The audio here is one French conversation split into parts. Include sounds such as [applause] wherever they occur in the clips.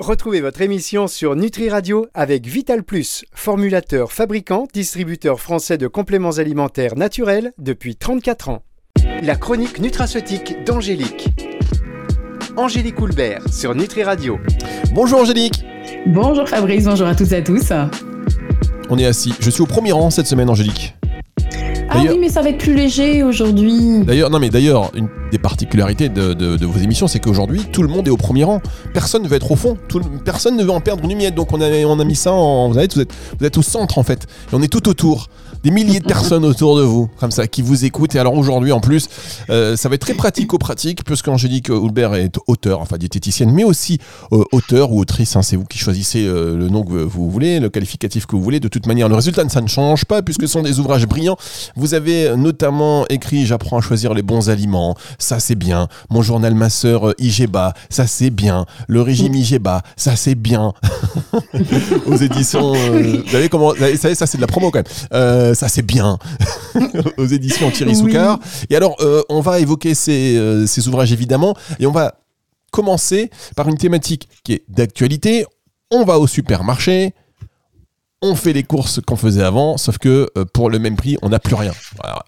Retrouvez votre émission sur Nutri Radio avec Vital Plus, formulateur, fabricant, distributeur français de compléments alimentaires naturels depuis 34 ans. La chronique nutraceutique d'Angélique. Angélique Houlbert sur Nutri Radio. Bonjour Angélique. Bonjour Fabrice, bonjour à toutes et à tous. On est assis. Je suis au premier rang cette semaine Angélique. Ah oui, mais ça va être plus léger aujourd'hui. D'ailleurs, non, mais d'ailleurs, une des particularités de, vos émissions, c'est qu'aujourd'hui, tout le monde est au premier rang. Personne ne veut être au fond. Tout, personne ne veut en perdre une miette. Donc, on a, on a mis ça en. Vous, savez, vous, êtes, vous êtes au centre, en fait. Et on est tout autour des milliers de personnes autour de vous, comme ça, qui vous écoutent. Et alors aujourd'hui, en plus, euh, ça va être très pratico-pratique, puisque Angélique Houlbert est auteur, enfin diététicienne, mais aussi euh, auteur ou autrice. Hein, c'est vous qui choisissez euh, le nom que vous voulez, le qualificatif que vous voulez. De toute manière, le résultat, ça ne change pas, puisque ce sont des ouvrages brillants. Vous avez notamment écrit J'apprends à choisir les bons aliments, ça c'est bien. Mon journal Ma sœur IGEBA, ça c'est bien. Le régime IGEBA, ça c'est bien. [laughs] Aux éditions. vous savez comment. Ça, ça c'est de la promo quand même ça c'est bien, [laughs] aux éditions Thierry Soukar. Et alors, euh, on va évoquer euh, ces, ouvrages évidemment, et on va commencer par une thématique qui est d'actualité. On va au supermarché, on fait les courses qu'on faisait avant, sauf que euh, pour le même prix, on n'a plus rien.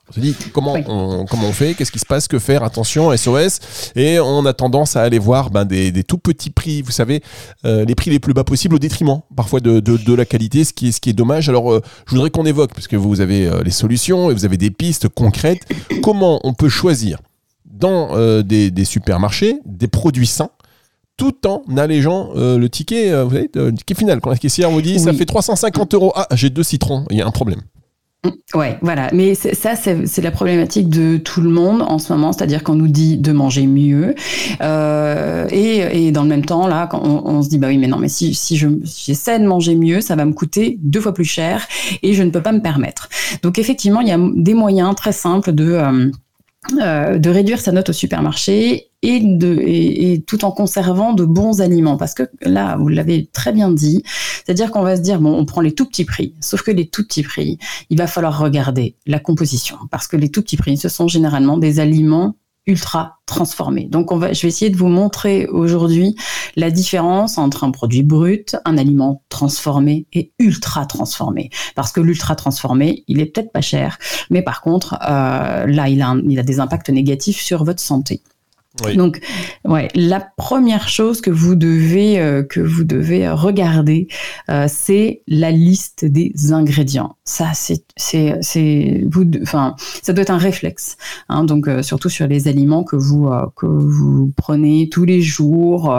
On se dit comment, on, comment on fait, qu'est-ce qui se passe, que faire, attention, SOS. Et on a tendance à aller voir ben, des, tout petits prix, vous savez, euh, les prix les plus bas possibles au détriment parfois de, de, la qualité, ce qui est, ce qui est dommage. Alors euh, je voudrais qu'on évoque, parce que vous avez les solutions et vous avez des pistes concrètes, comment on peut choisir dans des, des supermarchés des produits sains tout en allégeant euh, le ticket, euh, vous savez, le ticket final. Quand la caissière vous dit ça fait 350 euros, ah j'ai deux citrons, il y a un problème. Mm, ouais, voilà. Mais ça, c'est la problématique de tout le monde en ce moment, c'est-à-dire qu'on nous dit de manger mieux, euh, et, dans le même temps, là, quand on, se dit bah oui, mais non, mais si, si je j'essaie de manger mieux, ça va me coûter deux fois plus cher, et je ne peux pas me permettre. Donc effectivement, il y a des moyens très simples de euh, de réduire sa note au supermarché et, de, et, tout en conservant de bons aliments. Parce que là, vous l'avez très bien dit, c'est-à-dire qu'on va se dire, bon, on prend les tout petits prix. Sauf que les tout petits prix, il va falloir regarder la composition. Parce que les tout petits prix, ce sont généralement des aliments ultra transformé. Donc on va, je vais essayer de vous montrer aujourd'hui la différence entre un produit brut, un aliment transformé et ultra transformé. Parce que l'ultra transformé, il est peut-être pas cher, mais par contre, euh, là, il a, il a des impacts négatifs sur votre santé. Donc, ouais, la première chose que vous devez euh, que vous devez regarder, euh, c'est la liste des ingrédients. Ça, c'est c'est c'est vous, enfin, ça doit être un réflexe. Hein, donc, euh, surtout sur les aliments que vous que vous prenez tous les jours,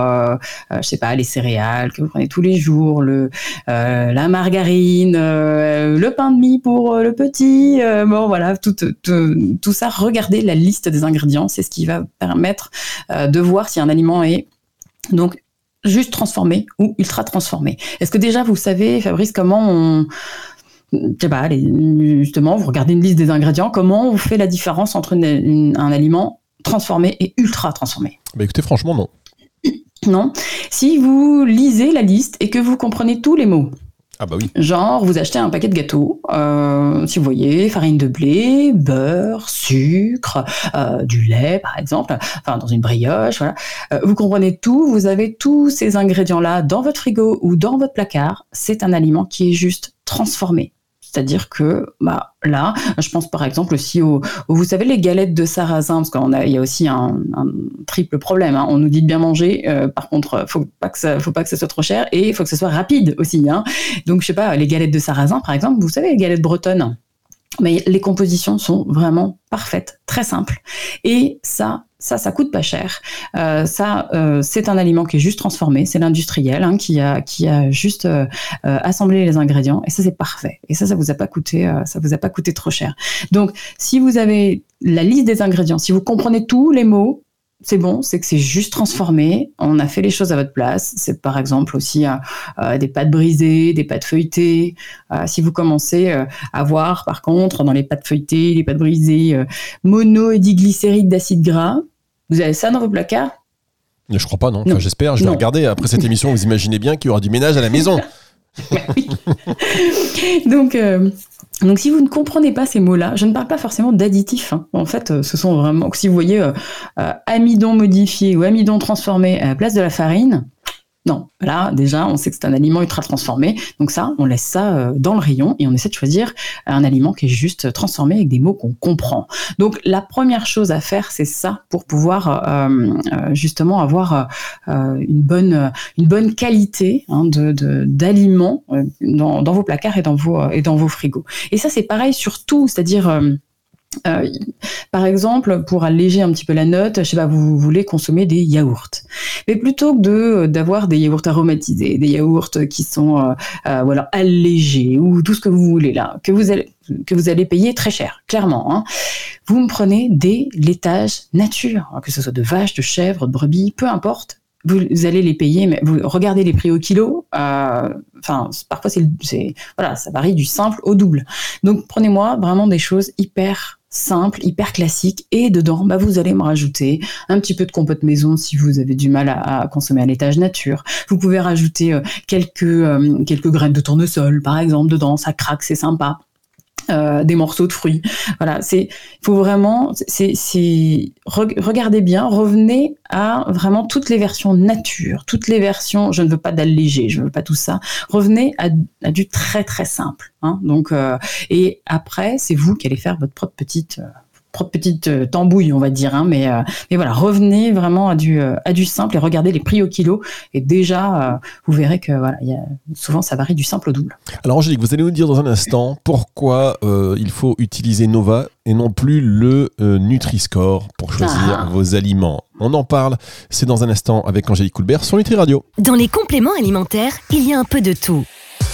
je sais pas, les céréales que vous prenez tous les jours, le la margarine, le pain de mie pour le petit. bon, voilà, tout, tout tout ça. Regardez la liste des ingrédients, c'est ce qui va permettre euh, de voir si un aliment est donc juste transformé ou ultra transformé. Est-ce que déjà vous savez, Fabrice, comment on sais pas, justement, vous regardez une liste des ingrédients, comment on fait la différence entre un aliment transformé et ultra transformé? Bah Écoutez, franchement, non. Non. Si vous lisez la liste et que vous comprenez tous les mots, ah bah. Genre, vous achetez un paquet de gâteaux, euh, si vous voyez, farine de blé, beurre, sucre, euh, du lait par exemple, enfin dans une brioche, voilà. Euh, vous comprenez tout, vous avez tous ces ingrédients-là dans votre frigo ou dans votre placard. C'est un aliment qui est juste transformé. C'est-à-dire que bah, là, je pense par exemple aussi aux, vous savez, les galettes de sarrasin, parce qu'il y a aussi un, triple problème. Hein. On nous dit de bien manger, euh, par contre, faut pas que ça, faut pas que ça soit trop cher et il faut que ce soit rapide aussi. Hein. Donc, je sais pas, les galettes de sarrasin, par exemple, vous savez, les galettes bretonnes. Mais les compositions sont vraiment parfaites, très simples. Et ça, ça, ça coûte pas cher. Euh, ça, euh, c'est un aliment qui est juste transformé. C'est l'industriel hein, qui a qui a juste euh, assemblé les ingrédients et ça c'est parfait. Et ça, ça vous a pas coûté, ça vous a pas coûté trop cher. Donc, si vous avez la liste des ingrédients, si vous comprenez tous les mots, c'est bon, c'est que c'est juste transformé. On a fait les choses à votre place. C'est par exemple aussi des pâtes brisées, des pâtes feuilletées. si vous commencez à voir, par contre, dans les pâtes feuilletées, les pâtes brisées, mono et diglycéride d'acide gras, vous avez ça dans vos placards? Je crois pas, non. Enfin, J'espère. Je vais regarder après cette émission. Vous imaginez bien qu'il y aura du ménage à la maison. [laughs] [laughs] donc, euh, donc, si vous ne comprenez pas ces mots-là, je ne parle pas forcément d'additifs. Hein. En fait, euh, ce sont vraiment. Si vous voyez euh, amidon modifié ou amidon transformé à la place de la farine, Non, là déjà, on sait que c'est un aliment ultra transformé, donc ça, on laisse ça euh, dans le rayon et on essaie de choisir un aliment qui est juste transformé avec des mots qu'on comprend. Donc la première chose à faire, c'est ça pour pouvoir euh, euh, justement avoir une bonne une bonne qualité hein, de d'aliments dans, dans, vos placards et dans vos et dans vos frigos. Et ça, c'est pareil sur tout, c'est-à-dire euh, par exemple, pour alléger un petit peu la note, je sais pas, vous, voulez consommer des yaourts. Mais plutôt que de d'avoir des yaourts aromatisés, des yaourts qui sont euh, euh, allégés ou tout ce que vous voulez là, que vous allez payer très cher, clairement. Hein. Vous me prenez des laitages nature, que ce soit de vaches, de chèvres, de brebis, peu importe. Vous, allez les payer, mais vous regardez les prix au kilo. Enfin, parfois c'est voilà, ça varie du simple au double. Donc prenez-moi vraiment des choses hyper simple, hyper classique. Et dedans, bah, vous allez me rajouter un petit peu de compote maison si vous avez du mal à, consommer à l'étage nature. Vous pouvez rajouter euh, quelques, euh, quelques graines de tournesol, par exemple, dedans. Ça craque, c'est sympa. Euh, des morceaux de fruits. Voilà, c'est faut vraiment, c'est regardez bien, revenez à vraiment toutes les versions nature, toutes les versions. Je ne veux pas d'allégé, je ne veux pas tout ça. Revenez à, du très très simple. Hein. donc euh, et après, c'est vous qui allez faire votre propre petite euh, petite euh, tambouille, on va dire. Hein, mais, euh, mais voilà, revenez vraiment à du, euh, à du simple et regardez les prix au kilo. Et déjà, vous verrez que voilà, y a, souvent, ça varie du simple au double. Alors, Angélique, vous allez nous dire dans un instant pourquoi il faut utiliser Nova et non plus le Nutri-Score pour choisir ah. vos aliments. On en parle, c'est dans un instant avec Angélique Coulbert sur Nutri Radio. Dans les compléments alimentaires, il y a un peu de tout.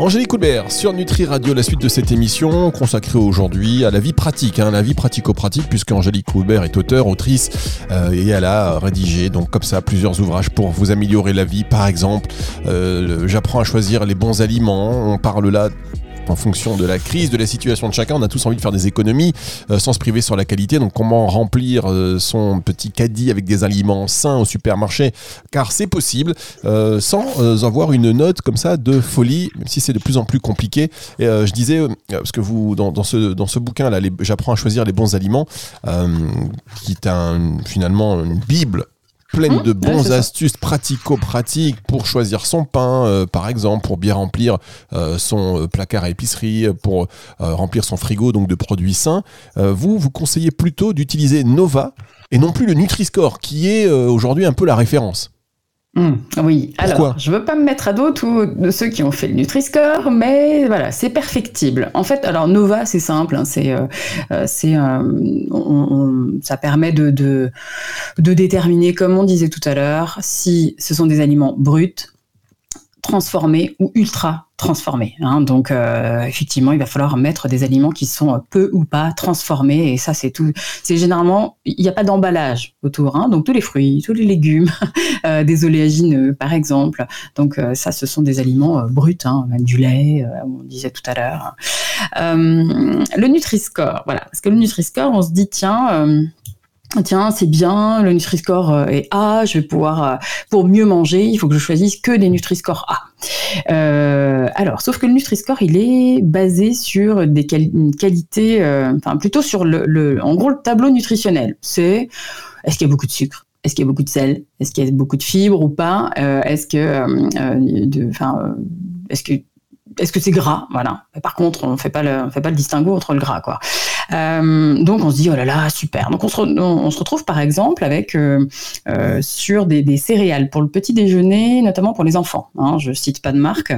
Angélique Coulbert sur Nutri Radio, la suite de cette émission consacrée aujourd'hui à la vie pratique, hein, la vie pratico-pratique, puisque Angélique Coulbert est auteure, autrice, euh, et elle a rédigé donc comme ça plusieurs ouvrages pour vous améliorer la vie. Par exemple, euh, j'apprends à choisir les bons aliments. On parle là en fonction de la crise, de la situation de chacun. On a tous envie de faire des économies euh, sans se priver sur la qualité. Donc comment remplir euh, son petit caddie avec des aliments sains au supermarché? Car c'est possible euh, sans avoir une note comme ça de folie, même si c'est de plus en plus compliqué. Je disais, parce que vous, dans, ce, bouquin, là, j'apprends à choisir les bons aliments, qui est finalement une bible pleine mmh. de bons astuces pratico-pratiques pour choisir son pain, euh, par exemple, pour bien remplir euh, son euh, placard à épicerie, pour remplir son frigo donc de produits sains. vous, vous conseillez plutôt d'utiliser Nova et non plus le Nutri-Score, qui est aujourd'hui un peu la référence. Hmm, oui, alors je veux pas me mettre à dos tous de ceux qui ont fait le Nutri-Score, mais voilà, c'est perfectible. En fait, alors Nova, c'est simple, hein, c'est, euh, euh, euh, ça permet de, de, de déterminer, comme on disait tout à l'heure, si ce sont des aliments bruts, transformés ou ultra transformés. Hein. Donc euh, effectivement, il va falloir mettre des aliments qui sont peu ou pas transformés. Et ça, c'est tout. C'est généralement, il n'y a pas d'emballage autour. Hein. Donc tous les fruits, tous les légumes, [laughs] euh, des oléagineux par exemple. Donc euh, ça, ce sont des aliments bruts, hein, même du lait, on disait tout à l'heure. le Nutri-Score, voilà. Parce que le Nutri-Score, on se dit tiens tiens, c'est bien, le Nutri-Score euh, est A, je vais pouvoir, euh, pour mieux manger, il faut que je choisisse que des Nutri-Score A. Euh, alors, sauf que le Nutri-Score, il est basé sur des qualités, enfin plutôt sur le, en gros, le tableau nutritionnel. C'est, est-ce qu'il y a beaucoup de sucre? Est-ce qu'il y a beaucoup de sel? Est-ce qu'il y a beaucoup de fibres ou pas? Est-ce que, enfin, est-ce que est-ce que c'est gras? Voilà. par contre, on fait pas le, fait pas le distinguo entre le gras, quoi. Euh, donc on se dit oh là là super. Donc on se, retrouve par exemple avec euh, euh, sur des, céréales pour le petit déjeuner, notamment pour les enfants. Hein, je cite pas de marque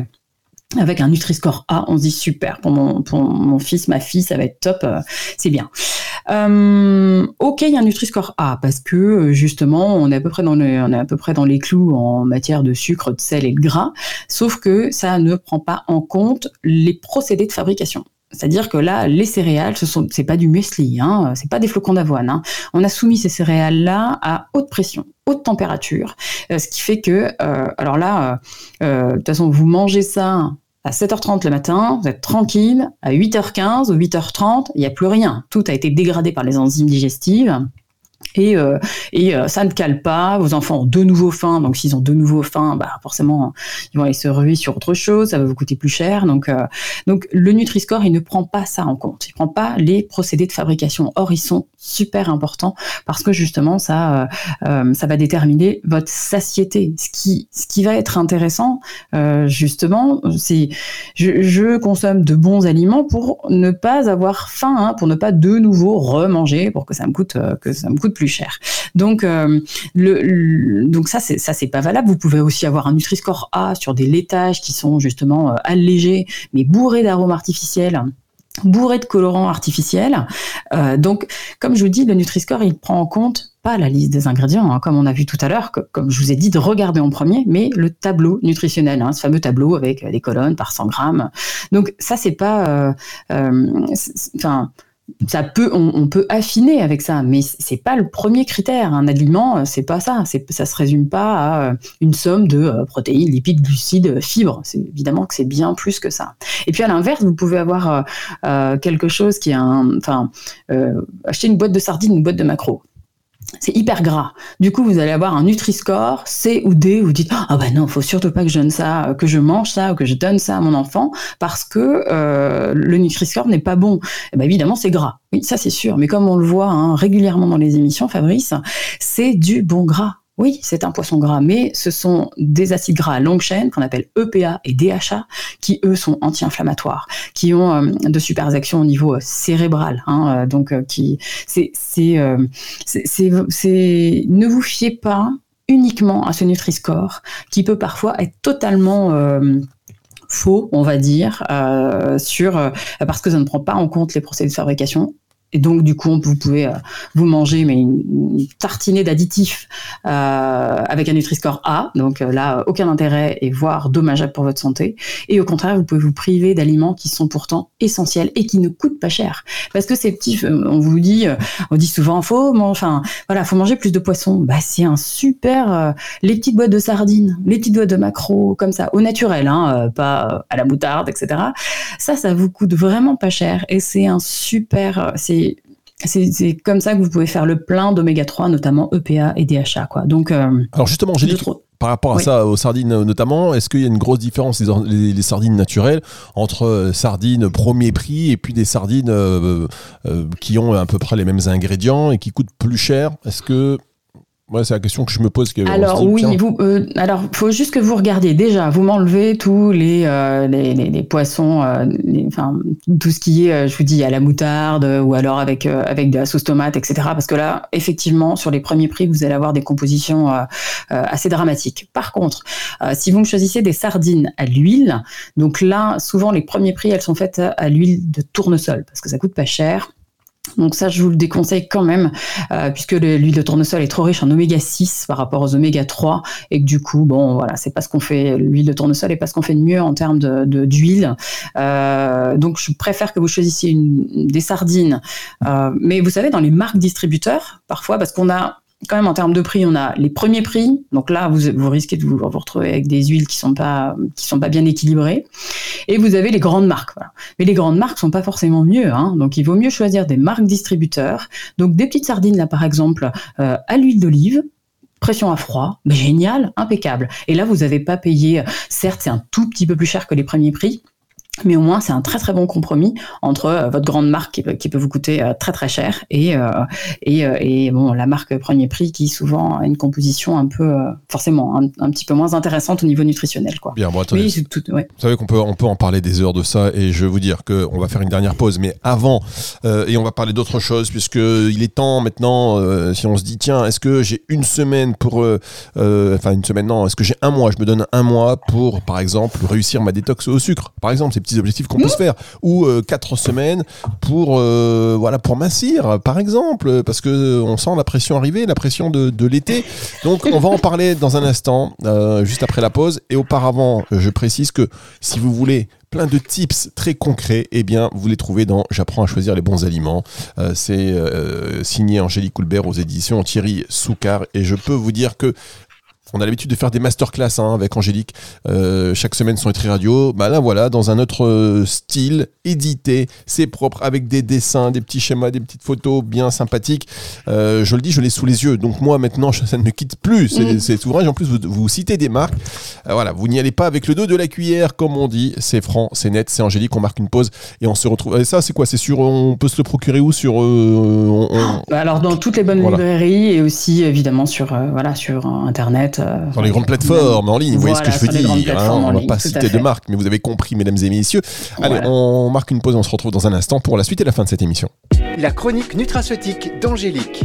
avec un Nutri-Score A, on se dit super pour mon, pour mon fils, ma fille, ça va être top, c'est bien. Euh, ok, il y a un Nutri-Score A parce que justement, on est à peu près dans on est à peu près dans les clous en matière de sucre, de sel et de gras, sauf que ça ne prend pas en compte les procédés de fabrication. C'est-à-dire que là, les céréales, ce sont, c'est pas du muesli, hein, c'est pas des flocons d'avoine. Hein. On a soumis ces céréales-là à haute pression, haute température, euh, ce qui fait que, euh, alors là, euh, de toute façon, vous mangez ça à 7h30 le matin, vous êtes tranquille, à 8h15 ou 8h30, il n'y a plus rien. Tout a été dégradé par les enzymes digestives et, euh, et euh, ça ne cale pas. Vos enfants ont de nouveau faim, donc s'ils ont de nouveau faim, bah forcément ils vont aller se ruer sur autre chose, ça va vous coûter plus cher. Donc, euh, donc le Nutri-Score, il ne prend pas ça en compte. Il prend pas les procédés de fabrication. Or, ils sont super importants parce que justement ça, ça va déterminer votre satiété. Ce qui, ce qui va être intéressant, justement, c'est je, je, consomme de bons aliments pour ne pas avoir faim, hein, pour ne pas de nouveau remanger, pour que ça me coûte que ça me coûte plus cher. Donc, euh, le, donc ça, c'est ça, c'est pas valable. Vous pouvez aussi avoir un Nutri-Score A sur des laitages qui sont justement euh, allégés, mais bourrés d'arômes artificiels bourrés de colorants artificiels. Euh, donc, comme je vous dis, le Nutri-Score, il prend en compte pas la liste des ingrédients, hein, comme on a vu tout à l'heure, comme je vous ai dit de regarder en premier, mais le tableau nutritionnel, hein, ce fameux tableau avec des colonnes par 100 grammes. Donc ça, c'est pas, enfin ça peut, on, peut affiner avec ça, mais c'est pas le premier critère. Un aliment, c'est pas ça. Ça se résume pas à euh, une somme de euh, protéines, lipides, glucides, fibres. C'est évidemment que c'est bien plus que ça. Et puis à l'inverse, vous pouvez avoir euh, quelque chose qui est un, enfin, acheter une boîte de sardines, une boîte de macro c'est hyper gras. Du coup, vous allez avoir un Nutri-Score C ou D. Vous dites ah ben non, faut surtout pas que je donne ça, que je mange ça ou que je donne ça à mon enfant parce que euh, le Nutri-Score n'est pas bon. Eh ben évidemment, c'est gras. Oui, ça c'est sûr. Mais comme on le voit hein, régulièrement dans les émissions, Fabrice, c'est du bon gras. Oui, c'est un poisson gras, mais ce sont des acides gras à longue chaîne qu'on appelle EPA et DHA, qui eux sont anti-inflammatoires, qui ont euh, de super actions au niveau euh, cérébral. Euh, donc, ne vous fiez pas uniquement à ce Nutri-Score, qui peut parfois être totalement faux, on va dire, sur parce que ça ne prend pas en compte les procédés de fabrication et donc, du coup, vous pouvez euh, vous manger mais une, tartinée d'additifs euh, avec un Nutri-Score A. Donc euh, là, aucun intérêt et voire dommageable pour votre santé. Et au contraire, vous pouvez vous priver d'aliments qui sont pourtant essentiels et qui ne coûtent pas cher. Parce que ces petits, on vous dit, on dit souvent, faut, enfin, voilà, faut manger plus de poissons. Bah, c'est un super, les petites boîtes de sardines, les petites boîtes de macro, comme ça, au naturel, hein, pas à la moutarde, etc. Ça, ça vous coûte vraiment pas cher et c'est un super, c'est comme ça que vous pouvez faire le plein d'oméga 3, notamment EPA et DHA. Quoi. Donc, euh, Alors justement, j'ai dit, par rapport à ça, aux sardines euh, notamment, est-ce qu'il y a une grosse différence les, les, sardines naturelles entre euh, sardines premier prix et puis des sardines qui ont à peu près les mêmes ingrédients et qui coûtent plus cher? Est-ce que Ouais, c'est la question que je me pose. alors oui, vous, euh, alors faut juste que vous regardiez déjà. Vous m'enlevez tous les, euh, les, les, poissons, euh, enfin tout ce qui est, je vous dis, à la moutarde ou alors avec avec de la sauce tomate, etc. Parce que là, effectivement, sur les premiers prix, vous allez avoir des compositions assez dramatiques. Par contre, si vous me choisissez des sardines à l'huile, donc là, souvent les premiers prix, elles sont faites à l'huile de tournesol parce que ça coûte pas cher. Donc ça, je vous le déconseille quand même, euh, puisque l'huile de tournesol est trop riche en oméga 6 par rapport aux oméga 3, et que du coup, bon, voilà, c'est pas ce qu'on fait, l'huile de tournesol est pas ce qu'on fait de mieux en termes d'huile. Euh, donc je préfère que vous choisissiez des sardines. Euh, mais vous savez, dans les marques distributeurs, parfois, parce qu'on a quand même en termes de prix, on a les premiers prix. Donc là, vous, risquez de vous, retrouver avec des huiles qui sont pas qui sont pas bien équilibrées. Et vous avez les grandes marques. Mais les grandes marques sont pas forcément mieux. Hein. Donc il vaut mieux choisir des marques distributeurs. Donc des petites sardines là, par exemple, euh, à l'huile d'olive pression à froid, génial, impeccable. Et là, vous n'avez pas payé, certes, c'est un tout petit peu plus cher que les premiers prix, mais au moins c'est un très très bon compromis entre euh, votre grande marque qui peut, qui peut, vous coûter euh, très très cher et euh, et, et, bon la marque premier prix qui souvent a une composition un peu forcément un, petit peu moins intéressante au niveau nutritionnel quoi. Bien bon attendez. Tout, ouais. Vous savez qu'on peut on peut en parler des heures de ça et je vais vous dire que on va faire une dernière pause mais avant et on va parler d'autre chose puisque il est temps maintenant si on se dit tiens est-ce que j'ai une semaine pour enfin une semaine non est-ce que j'ai un mois? Je me donne un mois pour par exemple réussir ma détox au sucre par exemple objectifs qu'on peut se faire ou euh, quatre semaines pour euh, voilà pour mincir par exemple parce que on sent la pression arriver la pression de, de l'été donc on va en parler dans un instant euh, juste après la pause et auparavant je précise que si vous voulez plein de tips très concrets, eh bien, vous les trouvez dans J'apprends à choisir les bons aliments. C'est signé Angélique Coulbert aux éditions Thierry Soucard. Et je peux vous dire que on a l'habitude de faire des masterclass hein, avec Angélique euh, chaque semaine sur Nutri Radio. Bah là voilà, dans un autre euh, style, édité, c'est propre, avec des dessins, des petits schémas, des petites photos bien sympathiques. Euh, je le dis, je l'ai sous les yeux. Donc moi maintenant, [laughs] ça ne me quitte plus. C'est mmh. ouvrage. En plus, vous, vous citez des marques. voilà, vous n'y allez pas avec le dos de la cuillère, comme on dit. C'est franc, c'est net, c'est Angélique. On marque une pause et on se retrouve. Et ça, c'est quoi? C'est sur. On peut se le procurer où? Sur. Bah, alors dans toutes les bonnes librairies et aussi évidemment sur voilà sur internet. Euh, Dans les grandes plateformes en ligne, vous voyez ce que je veux dire. Hein, on ne va pas citer de marque, mais vous avez compris, mesdames et messieurs. Allez, on marque une pause, on se retrouve dans un instant pour la suite et la fin de cette émission. La chronique nutraceutique d'Angélique.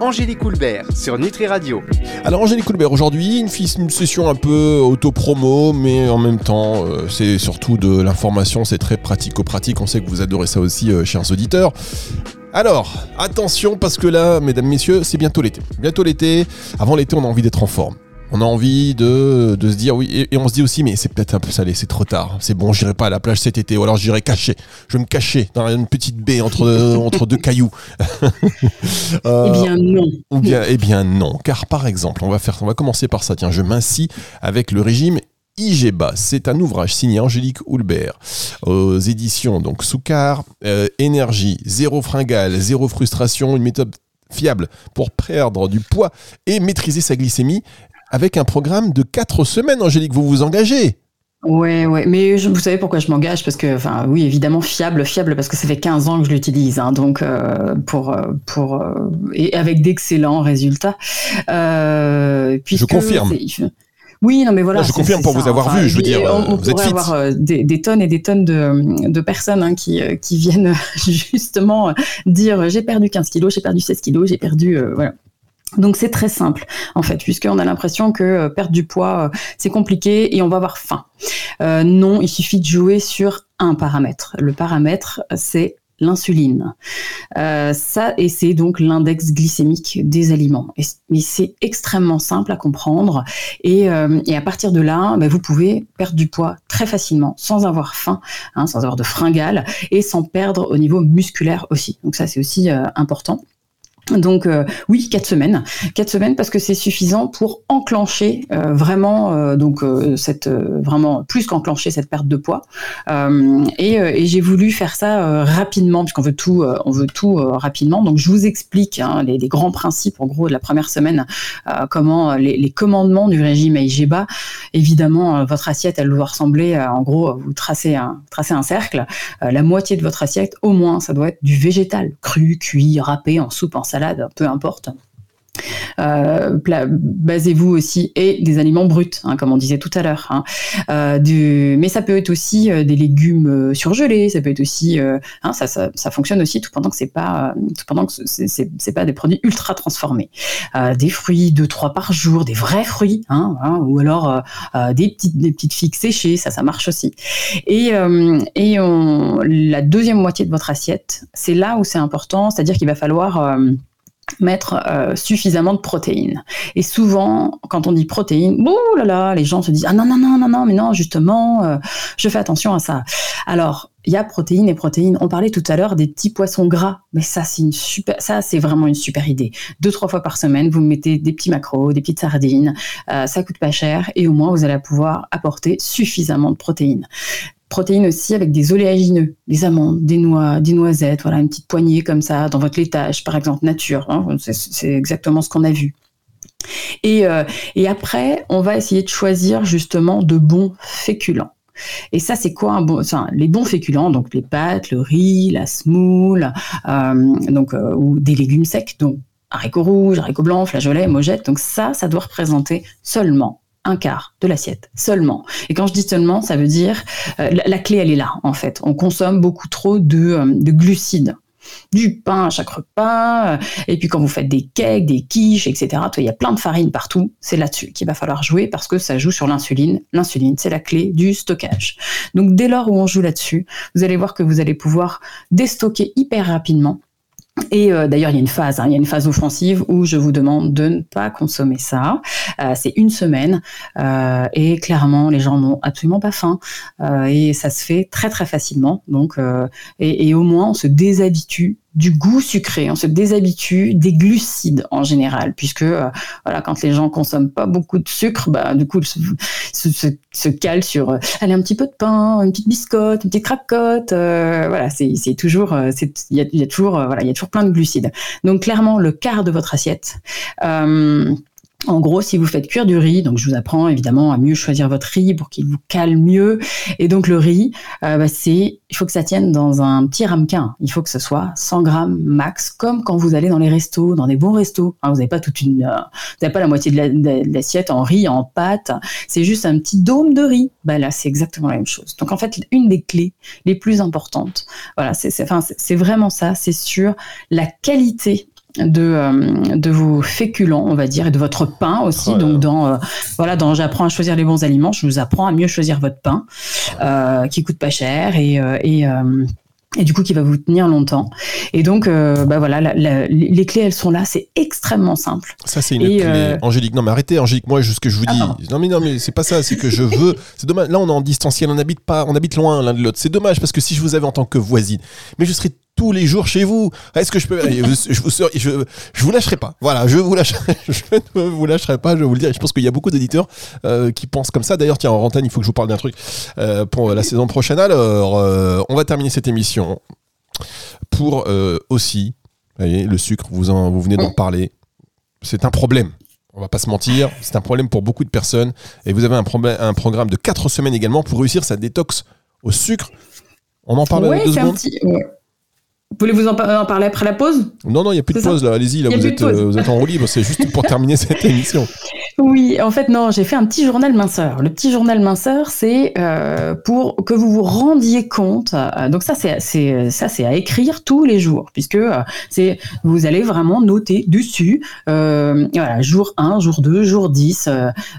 Angélique Coulbert sur Nutri Radio. Alors Angélique Coulbert, aujourd'hui une, une, session un peu auto-promo, mais en même temps euh, c'est surtout de l'information, c'est très pratico-pratique, on sait que vous adorez ça aussi, euh, chers auditeurs. Alors, attention parce que là, mesdames, messieurs, c'est bientôt l'été. Bientôt l'été. Avant l'été, on a envie d'être en forme. On a envie de, se dire oui, et, on se dit aussi, mais c'est peut-être un peu salé, c'est trop tard. C'est bon, j'irai pas à la plage cet été, ou alors j'irai cacher. Je vais me cacher dans une petite baie entre, [laughs] entre deux cailloux. [laughs] euh, eh bien non. Ou bien, eh bien non, car par exemple, on va faire, on va commencer par ça. Tiens, je m'incis avec le régime IGBA. C'est un ouvrage signé Angélique Houlbert aux éditions donc Soukar, euh, énergie, zéro fringale, zéro frustration, une méthode fiable pour perdre du poids et maîtriser sa glycémie avec un programme de 4 semaines, Angélique, vous vous engagez? Ouais, ouais, mais vous savez pourquoi je m'engage? Parce que, enfin, oui, évidemment, fiable, fiable, parce que ça fait 15 ans que je l'utilise, hein, donc euh, pour, euh, et avec d'excellents résultats. je confirme. Oui, non, mais voilà. je confirme pour vous avoir vu, je veux dire, on, vous êtes avoir euh, des, tonnes et des tonnes de, personnes hein, qui, euh, qui viennent [laughs] justement dire j'ai perdu 15 kilos, j'ai perdu 16 kilos, j'ai perdu. Euh, voilà. Donc c'est très simple en fait, puisqu'on a l'impression que perdre du poids c'est compliqué et on va avoir faim. non, il suffit de jouer sur un paramètre. Le paramètre c'est l'insuline. Euh, ça, et c'est donc l'index glycémique des aliments. Et, c'est extrêmement simple à comprendre. Et, euh, à partir de là, bah, vous pouvez perdre du poids très facilement, sans avoir faim, hein, sans avoir de fringales, et sans perdre au niveau musculaire aussi. Donc ça, c'est aussi euh, important. Donc euh, oui, quatre semaines, quatre semaines parce que c'est suffisant pour enclencher euh, vraiment euh, donc cette vraiment plus qu'enclencher cette perte de poids. et, j'ai voulu faire ça rapidement puisqu'on veut tout, on veut tout rapidement. Donc je vous explique hein, les, grands principes en gros de la première semaine, comment les, commandements du régime AIGBA. Évidemment, votre assiette elle doit ressembler en gros vous tracez un tracez un cercle, la moitié de votre assiette au moins ça doit être du végétal, cru, cuit, râpé en soupe, en salade peu importe. Euh, basez-vous aussi et des aliments bruts, hein, comme on disait tout à l'heure. Hein. Euh, mais ça peut être aussi euh, des légumes surgelés, ça peut être aussi, hein, ça, fonctionne aussi tout pendant que c'est pas, tout pendant que c'est pas des produits ultra transformés. des fruits deux trois par jour, des vrais fruits, ou alors des petites des petites figues séchées, ça ça marche aussi. Et et la deuxième moitié de votre assiette, c'est là où c'est important, c'est-à-dire qu'il va falloir mettre euh, suffisamment de protéines. Et souvent, quand on dit protéines, oh là là, les gens se disent ah non non non non non mais non justement, euh, je fais attention à ça. Alors il y a protéines et protéines. On parlait tout à l'heure des petits poissons gras, mais ça c'est une super, ça c'est vraiment une super idée. Deux trois fois par semaine, vous mettez des petits macros, des petites sardines, euh, ça coûte pas cher et au moins vous allez pouvoir apporter suffisamment de protéines protéines aussi avec des oléagineux, des amandes, des noix, des noisettes, voilà, une petite poignée comme ça dans votre laitage, par exemple, nature. Hein, c'est exactement ce qu'on a vu. Et, euh, et après, on va essayer de choisir justement de bons féculents. Et ça, c'est quoi un bon, les bons féculents, donc les pâtes, le riz, la semoule, euh, donc euh, ou des légumes secs, donc haricots rouges, haricots blancs, flageolets, mojettes. Donc ça, ça doit représenter seulement un quart de l'assiette seulement. Et quand je dis seulement, ça veut dire euh, la, clé elle est là en fait. On consomme beaucoup trop de, euh, glucides du pain à chaque repas, euh, et puis quand vous faites des cakes, des quiches, etc., il y a plein de farine partout, c'est là-dessus qu'il va falloir jouer parce que ça joue sur l'insuline. L'insuline, c'est la clé du stockage. Donc dès lors où on joue là-dessus, vous allez voir que vous allez pouvoir déstocker hyper rapidement Et euh, d'ailleurs, il y a une phase, hein, il y a une phase offensive où je vous demande de ne pas consommer ça. Euh, c'est une semaine euh, et clairement, les gens n'ont absolument pas faim et ça se fait très très facilement. Donc, et, et, au moins, on se déshabitue du goût sucré, on se déshabitue des glucides en général, puisque voilà, quand les gens consomment pas beaucoup de sucre, bah, du coup, se, se, se, se calent sur allez, un petit peu de pain, une petite biscotte, une petite cracotte. voilà, c'est toujours, il y a, y a, toujours, voilà, il y a toujours plein de glucides. Donc clairement, le quart de votre assiette. Euh, en gros, si vous faites cuire du riz, donc je vous apprends évidemment à mieux choisir votre riz pour qu'il vous cale mieux. Et donc le riz, euh, bah, c'est, il faut que ça tienne dans un petit ramequin. Il faut que ce soit 100 grammes max, comme quand vous allez dans les restos, dans des bons restos. vous n'avez pas toute une, euh, vous n'avez pas la moitié de l'assiette en riz, en pâte. C'est juste un petit dôme de riz. Bah là, c'est exactement la même chose. Donc en fait, une des clés les plus importantes, voilà, c'est, enfin, c'est vraiment ça. C'est sur la qualité de, euh, de vos féculents, on va dire, et de votre pain aussi. Donc, dans, euh, voilà, dans J'apprends à choisir les bons aliments, je vous apprends à mieux choisir votre pain, euh, qui coûte pas cher et, et et du coup qui va vous tenir longtemps. Et donc, bah voilà, les clés, elles sont là. C'est extrêmement simple. Ça, c'est une clé. Angélique, non mais arrêtez, Angélique. Moi, ce que je vous ah, dis, non mais non mais c'est pas ça. C'est que je veux. [laughs] C'est dommage. Là, on est en distanciel. On habite pas. On habite loin l'un de l'autre. C'est dommage parce que si je vous avais en tant que voisine, mais je serais tous les jours chez vous. Est-ce que je peux je, vous je, je vous lâcherai pas. Voilà, je vous lâcherai, [laughs] je ne vous lâcherai pas. Je vais vous le dire. Je pense qu'il y a beaucoup d'éditeurs euh, qui pensent comme ça. D'ailleurs, tiens, en rentaine, il faut que je vous parle d'un truc euh, pour la saison prochaine. Alors, euh, on va terminer cette émission pour aussi, voyez, le sucre. Vous en, vous venez d'en parler. C'est un problème. On va pas se mentir, c'est un problème pour beaucoup de personnes. Et vous avez un, un programme de 4 semaines également pour réussir sa détox au sucre. On en parle ouais, deux secondes. Petit, Voulez-vous en, parler après la pause? Non, non, il n'y a plus de pause là. Allez-y, là, vous êtes, euh, vous êtes, en roue libre. C'est juste pour [laughs] terminer cette émission. Oui, en fait, non, j'ai fait un petit journal minceur. Le petit journal minceur, c'est euh, pour que vous vous rendiez compte. Euh, donc ça, c'est ça, c'est à écrire tous les jours, puisque c'est vous allez vraiment noter dessus. voilà, jour 1, jour 2, jour 10,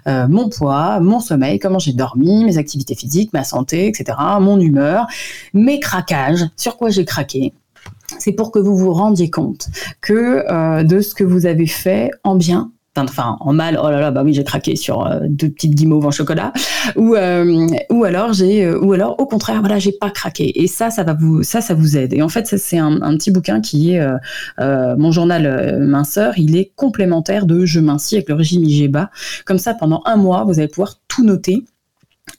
mon poids, mon sommeil, comment j'ai dormi, mes activités physiques, ma santé, etc., mon humeur, mes craquages, sur quoi j'ai craqué c'est pour que vous vous rendiez compte que euh, de ce que vous avez fait en bien enfin en mal oh là là bah oui j'ai craqué sur euh, deux petites guimauves en chocolat ou euh, alors ou alors au contraire voilà j'ai pas craqué. Et ça ça vous ça ça aide. Et en fait c'est un, petit bouquin qui est mon journal minceur. Il est complémentaire de je mincis avec le régime IGBA comme ça pendant un mois vous allez pouvoir tout noter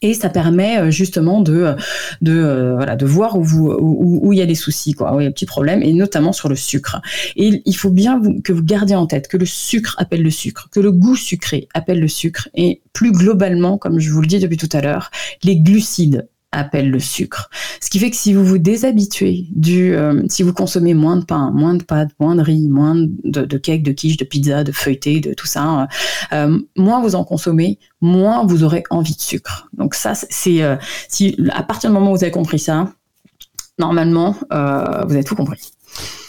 et ça permet euh, justement de, euh, de, euh, voilà, de voir où, vous, où, il y a des soucis, quoi, où il y a des petits problèmes, et notamment sur le sucre. Et il faut bien que vous gardiez en tête que le sucre appelle le sucre, que le goût sucré appelle le sucre, et plus globalement, comme je vous le dis depuis tout à l'heure, les glucides appelle le sucre. Ce qui fait que si vous vous déshabituez du, euh, si vous consommez moins de pain, moins de pâtes, moins de riz, moins de, de cake, de quiche, de pizza, de feuilleté, de tout ça, euh, moins vous en consommez, moins vous aurez envie de sucre. Donc ça, c'est euh, si à partir du moment où vous avez compris ça, normalement, vous avez tout compris.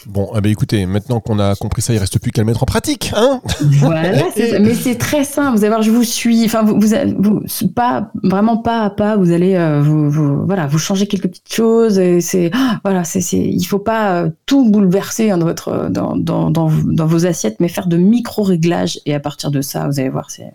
Bon, eh écoutez, maintenant qu'on a compris ça, il reste plus qu'à le mettre en pratique, hein Voilà, [laughs] mais c'est très simple. Vous allez voir, je vous suis. Enfin, vous, vous, pas vraiment pas à pas. Vous allez, euh, vous, voilà, vous changez quelques petites choses. Et c'est, voilà, c'est, il faut pas euh, tout bouleverser hein, dans votre, dans, dans, dans, dans, vos assiettes, mais faire de micro réglages. Et à partir de ça, vous allez voir, c'est,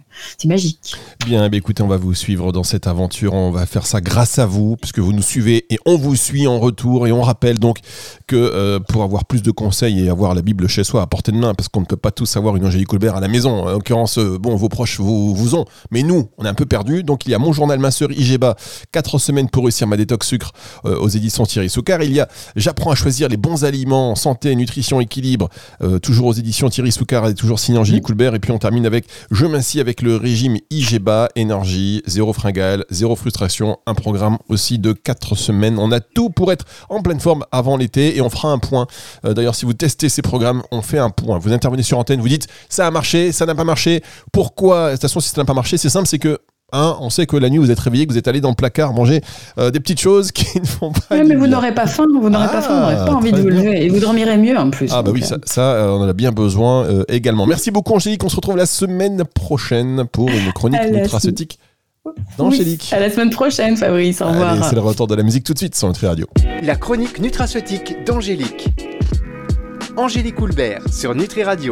magique. Bien, eh ben, écoutez, on va vous suivre dans cette aventure. On va faire ça grâce à vous, puisque vous nous suivez et on vous suit en retour. Et on rappelle donc que euh, pour avoir plus de conseils et avoir la Bible chez soi à portée de main, parce qu'on ne peut pas tous avoir une Angélique Colbert à la maison. En l'occurrence, euh, bon, vos proches vous, vous ont, mais nous, on est un peu perdus. Donc il y a mon journal Ma Sœur IGBA, 4 semaines pour réussir ma détox sucre euh, aux éditions Thierry Soucard. Il y a J'apprends à choisir les bons aliments, santé, nutrition, équilibre, euh, toujours aux éditions Thierry Soucard et toujours signé Angélique Colbert. Et puis on termine avec Je m'assis avec le régime IGBA, énergie, zéro fringale, zéro frustration, un programme aussi de 4 semaines. On a tout pour être en pleine forme avant l'été et on fera un point. D'ailleurs, si vous testez ces programmes, on fait un point. Vous intervenez sur antenne, vous dites ça a marché, ça n'a pas marché. Pourquoi? De toute façon, si ça n'a pas marché, c'est simple, c'est que Hein, on sait que la nuit vous êtes réveillé, que vous êtes allé dans le placard manger euh, des petites choses qui ne font pas. mais vous n'aurez pas faim, vous n'aurez pas faim, vous n'aurez pas ah, envie de vous lever et vous dormirez mieux en plus. Ah bah oui, ça, euh, on en a bien besoin euh, également. Merci beaucoup Angélique, on se retrouve la semaine prochaine pour une chronique nutraceutique d'Angélique. à la semaine prochaine Fabrice, au revoir. C'est le retour de la musique tout de suite sur notre radio. La chronique nutraceutique d'Angélique. Angélique Houlbert sur Nutri Radio.